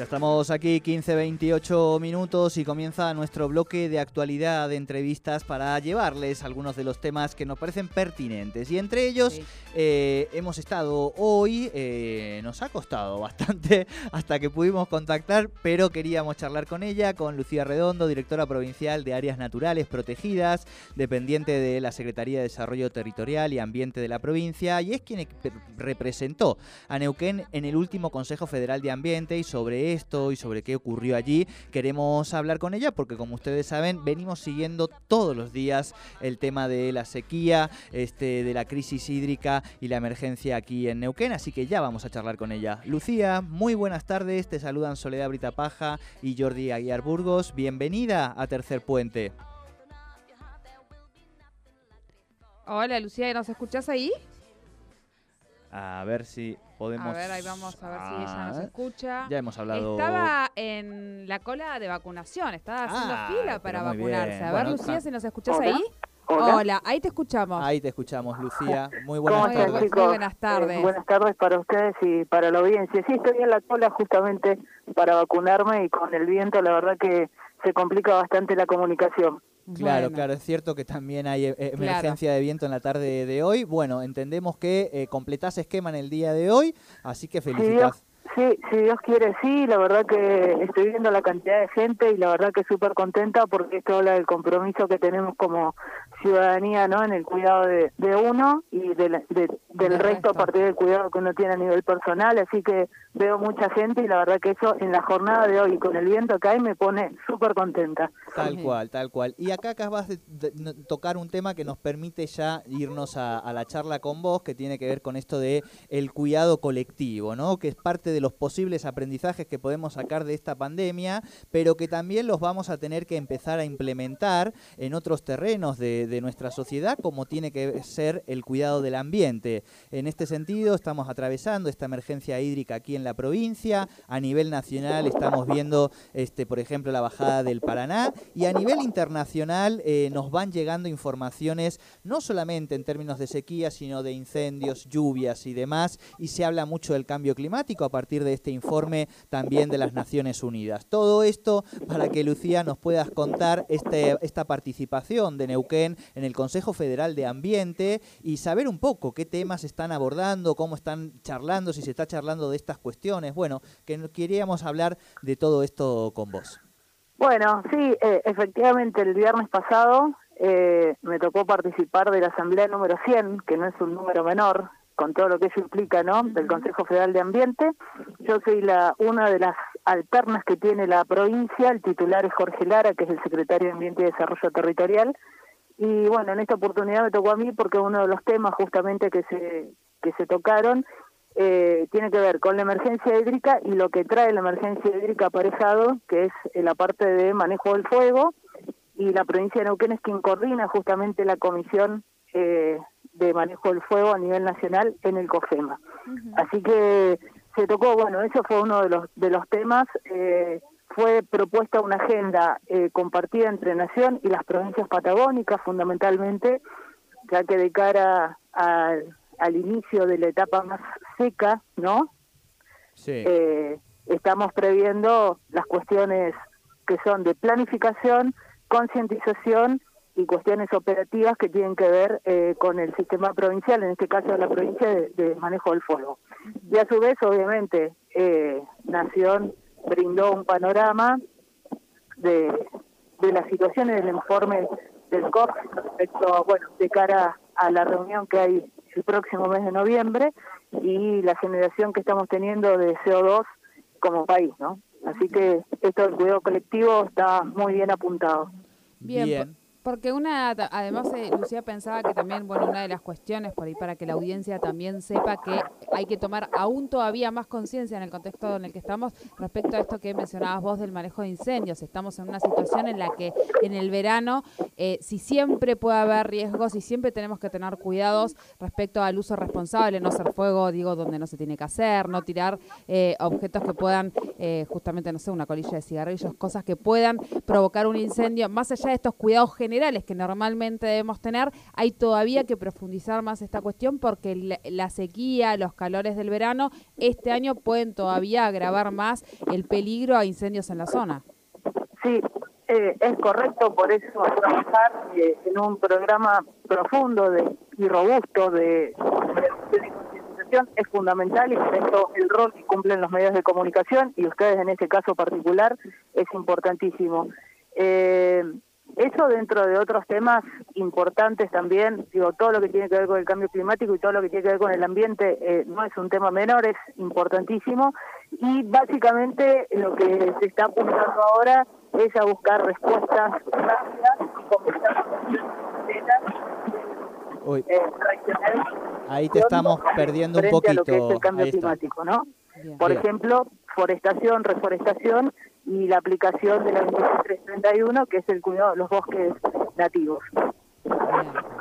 Ya estamos aquí 15-28 minutos y comienza nuestro bloque de actualidad de entrevistas para llevarles algunos de los temas que nos parecen pertinentes. Y entre ellos Sí. eh, hemos estado hoy, eh, nos ha costado bastante hasta que pudimos contactar, pero queríamos charlar con ella, con Lucía Redondo, directora provincial de Áreas Naturales Protegidas, dependiente de la Secretaría de Desarrollo Territorial y Ambiente de la provincia, y es quien representó a Neuquén en el último Consejo Federal de Ambiente y sobre esto y sobre qué ocurrió allí queremos hablar con ella porque como ustedes saben venimos siguiendo todos los días el tema de la sequía, este, de la crisis hídrica y la emergencia aquí en Neuquén, así que ya vamos a charlar con ella. Lucía, muy buenas tardes, te saludan Soledad Brita Paja y Jordi Aguiar Burgos, bienvenida a Tercer Puente. Hola Lucía, ¿nos escuchás ahí? A ver si podemos... A ver, ahí vamos a ver si ella nos Ah, escucha. Ya hemos hablado... Estaba en la cola de vacunación, estaba haciendo Ah, fila para muy vacunarse. bien. A ver, Bueno, Lucía, ah. si nos escuchás Hola. ahí. Hola. ahí te escuchamos. Ahí te escuchamos, Lucía. Muy ¿Cómo buenas Muy tardes. buenas tardes. Eh, buenas tardes para ustedes y para la audiencia. Sí, estoy en la cola justamente para vacunarme y con el viento la verdad que se complica bastante la comunicación. Claro, Bueno. claro, es cierto que también hay eh, Claro. emergencia de viento en la tarde de hoy. Bueno, entendemos que eh, completás esquema en el día de hoy, así que felicitas. sí, si Dios quiere, sí, la verdad que estoy viendo la cantidad de gente y la verdad que súper contenta porque esto habla del compromiso que tenemos como ciudadanía no en el cuidado de, de uno y de la- de- del resto, a partir del cuidado que uno tiene a nivel personal, así que veo mucha gente y la verdad que eso en la jornada de hoy con el viento que hay me pone súper contenta. Tal Sí. cual, tal cual. Y acá acabas de, tocar un tema que nos permite ya irnos a, a la charla con vos, que tiene que ver con esto de el cuidado colectivo, ¿no? Que es parte de los posibles aprendizajes que podemos sacar de esta pandemia, pero que también los vamos a tener que empezar a implementar en otros terrenos de, de nuestra sociedad, como tiene que ser el cuidado del ambiente. En este sentido, estamos atravesando esta emergencia hídrica aquí en la provincia. A nivel nacional estamos viendo, este, por ejemplo, la bajada del Paraná. Y a nivel internacional eh, nos van llegando informaciones, no solamente en términos de sequía, sino de incendios, lluvias y demás. Y se habla mucho del cambio climático a partir de este informe también de las Naciones Unidas. Todo esto para que Lucía nos puedas contar este, esta participación de Neuquén en el Consejo Federal de Ambiente y saber un poco qué temas están abordando, cómo están charlando, si se está charlando de estas cuestiones. Bueno, que queríamos hablar de todo esto con vos. Bueno, sí, eh, efectivamente el viernes pasado eh, me tocó participar de la asamblea número 100, que no es un número menor, con todo lo que eso implica, ¿no? Del Consejo Federal de Ambiente. Yo soy la una de las alternas que tiene la provincia, el titular es Jorge Lara, que es el secretario de Ambiente y Desarrollo Territorial. Y bueno, en esta oportunidad me tocó a mí porque uno de los temas justamente que se, que se tocaron eh, tiene que ver con la emergencia hídrica y lo que trae la emergencia hídrica aparejado, que es la parte de manejo del fuego, y la provincia de Neuquén es quien coordina justamente la comisión eh, de manejo del fuego a nivel nacional en el COFEMA. Así que se tocó, bueno, eso fue uno de los, de los temas. eh, fue propuesta una agenda eh, compartida entre Nación y las provincias patagónicas, fundamentalmente, ya que de cara al- al inicio de la etapa más seca, ¿no? Sí. eh, estamos previendo las cuestiones que son de planificación, concientización y cuestiones operativas que tienen que ver eh, con el sistema provincial, en este caso la provincia de, de manejo del fuego. Y a su vez, obviamente, eh, Nación brindó un panorama de, de la situación en el informe del COP respecto, a, bueno, de cara a la reunión que hay el próximo mes de noviembre y la generación que estamos teniendo de CO2 como país, ¿no? Así que esto del cuidado colectivo está muy bien apuntado. Bien, Bien. Porque una, además, eh, Lucía pensaba que también, bueno, una de las cuestiones por ahí para que la audiencia también sepa que hay que tomar aún todavía más conciencia en el contexto en el que estamos respecto a esto que mencionabas vos del manejo de incendios. Estamos en una situación en la que en el verano, eh, si siempre puede haber riesgos y siempre tenemos que tener cuidados respecto al uso responsable, no hacer fuego, digo, donde no se tiene que hacer, no tirar eh, objetos que puedan, justamente, no sé, una colilla de cigarrillos, cosas que puedan provocar un incendio, más allá de estos cuidados generales que normalmente debemos tener, hay todavía que profundizar más esta cuestión porque la, sequía, los calores del verano, este año pueden todavía agravar más el peligro a incendios en la zona. Eh, es correcto, por eso trabajar eh, en un programa profundo de, y robusto de, concientización es fundamental y por eso el rol que cumplen los medios de comunicación y ustedes en este caso particular es importantísimo. Eh, eso dentro de otros temas importantes también, digo, todo lo que tiene que ver con el cambio climático y todo lo que tiene que ver con el ambiente eh, no es un tema menor, es importantísimo. Y básicamente lo que se está apuntando ahora es a buscar respuestas rápidas y eh, Ahí te estamos perdiendo un poquito. A lo que es el cambio climático, ¿no? Por ejemplo, forestación, reforestación y la aplicación de la 2331, que es el cuidado de los bosques nativos.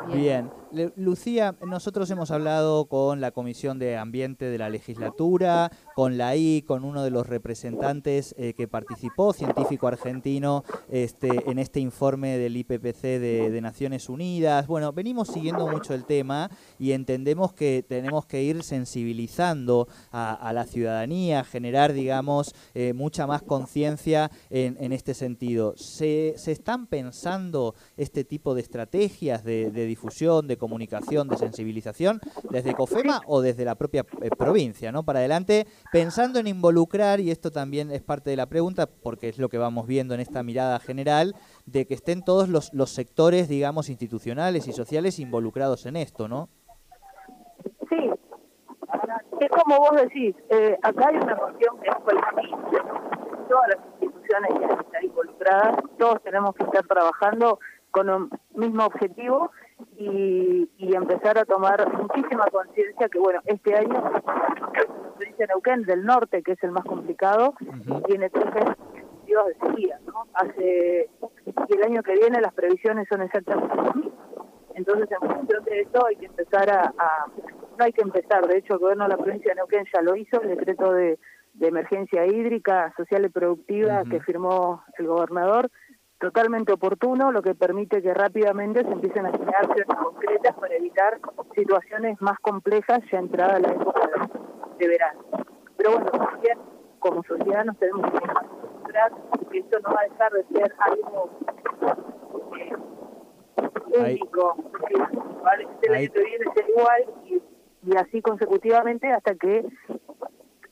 Bien. Lucía, nosotros hemos hablado con la Comisión de Ambiente de la Legislatura, con la I, con uno de los representantes eh, que participó, científico argentino, este, en este informe del IPPC de, Naciones Unidas. Bueno, venimos siguiendo mucho el tema y entendemos que tenemos que ir sensibilizando a, la ciudadanía, generar, digamos, eh, mucha más conciencia en, este sentido. ¿Se, están pensando este tipo de estrategias de, de difusión, de comunicación, de sensibilización, desde COFEMA o desde la propia eh, provincia, ¿no? Para adelante, pensando en involucrar, y esto también es parte de la pregunta, porque es lo que vamos viendo en esta mirada general, de que estén todos los, los sectores, digamos, institucionales y sociales involucrados en esto, ¿no? Sí, es como vos decís, eh, acá hay una cuestión que es colectiva. Todas las instituciones que están involucradas, todos tenemos que estar trabajando con un mismo objetivo y, y empezar a tomar muchísima conciencia que, bueno, este año la provincia de Neuquén del norte, que es el más complicado, tiene tres días de sequía, ¿no? Hace, y el año que viene las previsiones son exactamente Entonces, en función de eso hay que empezar a, no hay que empezar, de hecho el gobierno de la provincia de Neuquén ya lo hizo, el decreto de, de emergencia hídrica, social y productiva que firmó el gobernador, totalmente oportuno, lo que permite que rápidamente se empiecen a generar acciones concretas para evitar situaciones más complejas ya entrada la época de, verano. Pero bueno, también como sociedad nos tenemos que demostrar que esto no va a dejar de ser algo eh, único, ¿vale? el año que viene ser igual y, y así consecutivamente hasta que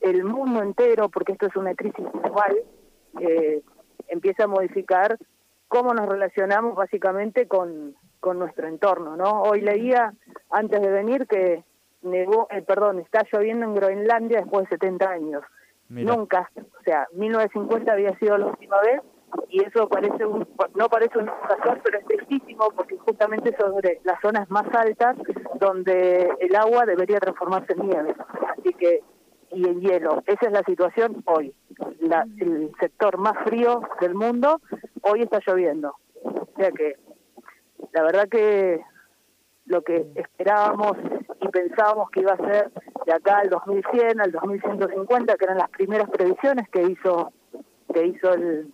el mundo entero, porque esto es una crisis global, eh, empieza a modificar cómo nos relacionamos básicamente con, con nuestro entorno, ¿no? Hoy leía antes de venir que negó, eh, perdón, está lloviendo en Groenlandia después de 70 años. Nunca, o sea, 1950 había sido la última vez y eso parece un, no parece un razón, pero es tristísimo porque justamente sobre las zonas más altas donde el agua debería transformarse en nieve. Así que y en hielo. Esa es la situación hoy. La, el sector más frío del mundo hoy está lloviendo. O sea que la verdad que lo que esperábamos y pensábamos que iba a ser de acá al 2100 al 2150, que eran las primeras previsiones que hizo que hizo el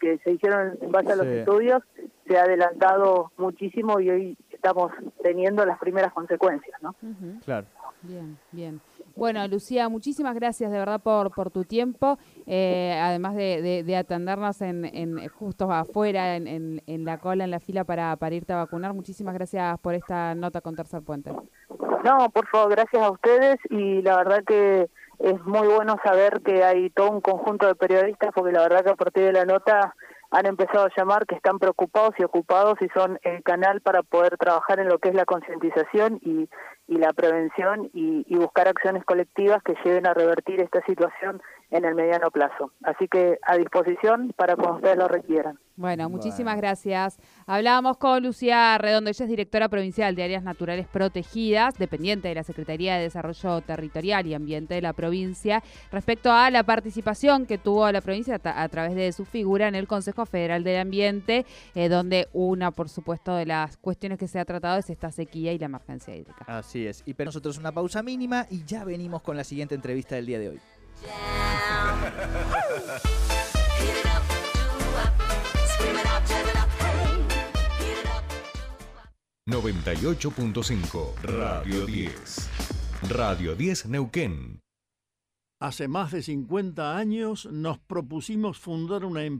que se hicieron en base a los estudios, se ha adelantado muchísimo y hoy estamos teniendo las primeras consecuencias, ¿no? Claro. Bien, bien. Bueno, Lucía, muchísimas gracias de verdad por, por tu tiempo, eh, además de, de, atendernos en, en, justo afuera, en, en, la cola, en la fila para, para irte a vacunar. Muchísimas gracias por esta nota con Tercer Puente. No, por favor, gracias a ustedes y la verdad que es muy bueno saber que hay todo un conjunto de periodistas, porque la verdad que a partir de la nota han empezado a llamar que están preocupados y ocupados y son el canal para poder trabajar en lo que es la concientización y, y, la prevención y, y, buscar acciones colectivas que lleven a revertir esta situación en el mediano plazo. Así que a disposición para cuando ustedes lo requieran. Bueno, muchísimas Bueno. gracias. Hablábamos con Lucía Redondo, ella es directora provincial de Áreas Naturales Protegidas, dependiente de la Secretaría de Desarrollo Territorial y Ambiente de la provincia, respecto a la participación que tuvo la provincia a través de su figura en el Consejo Federal del Ambiente, eh, donde una, por supuesto, de las cuestiones que se ha tratado es esta sequía y la emergencia hídrica. Así es. Y pero nosotros una pausa mínima y ya venimos con la siguiente entrevista del día de hoy. 98.5 Radio 10. Radio 10 Neuquén. Hace más de 50 años nos propusimos fundar una empresa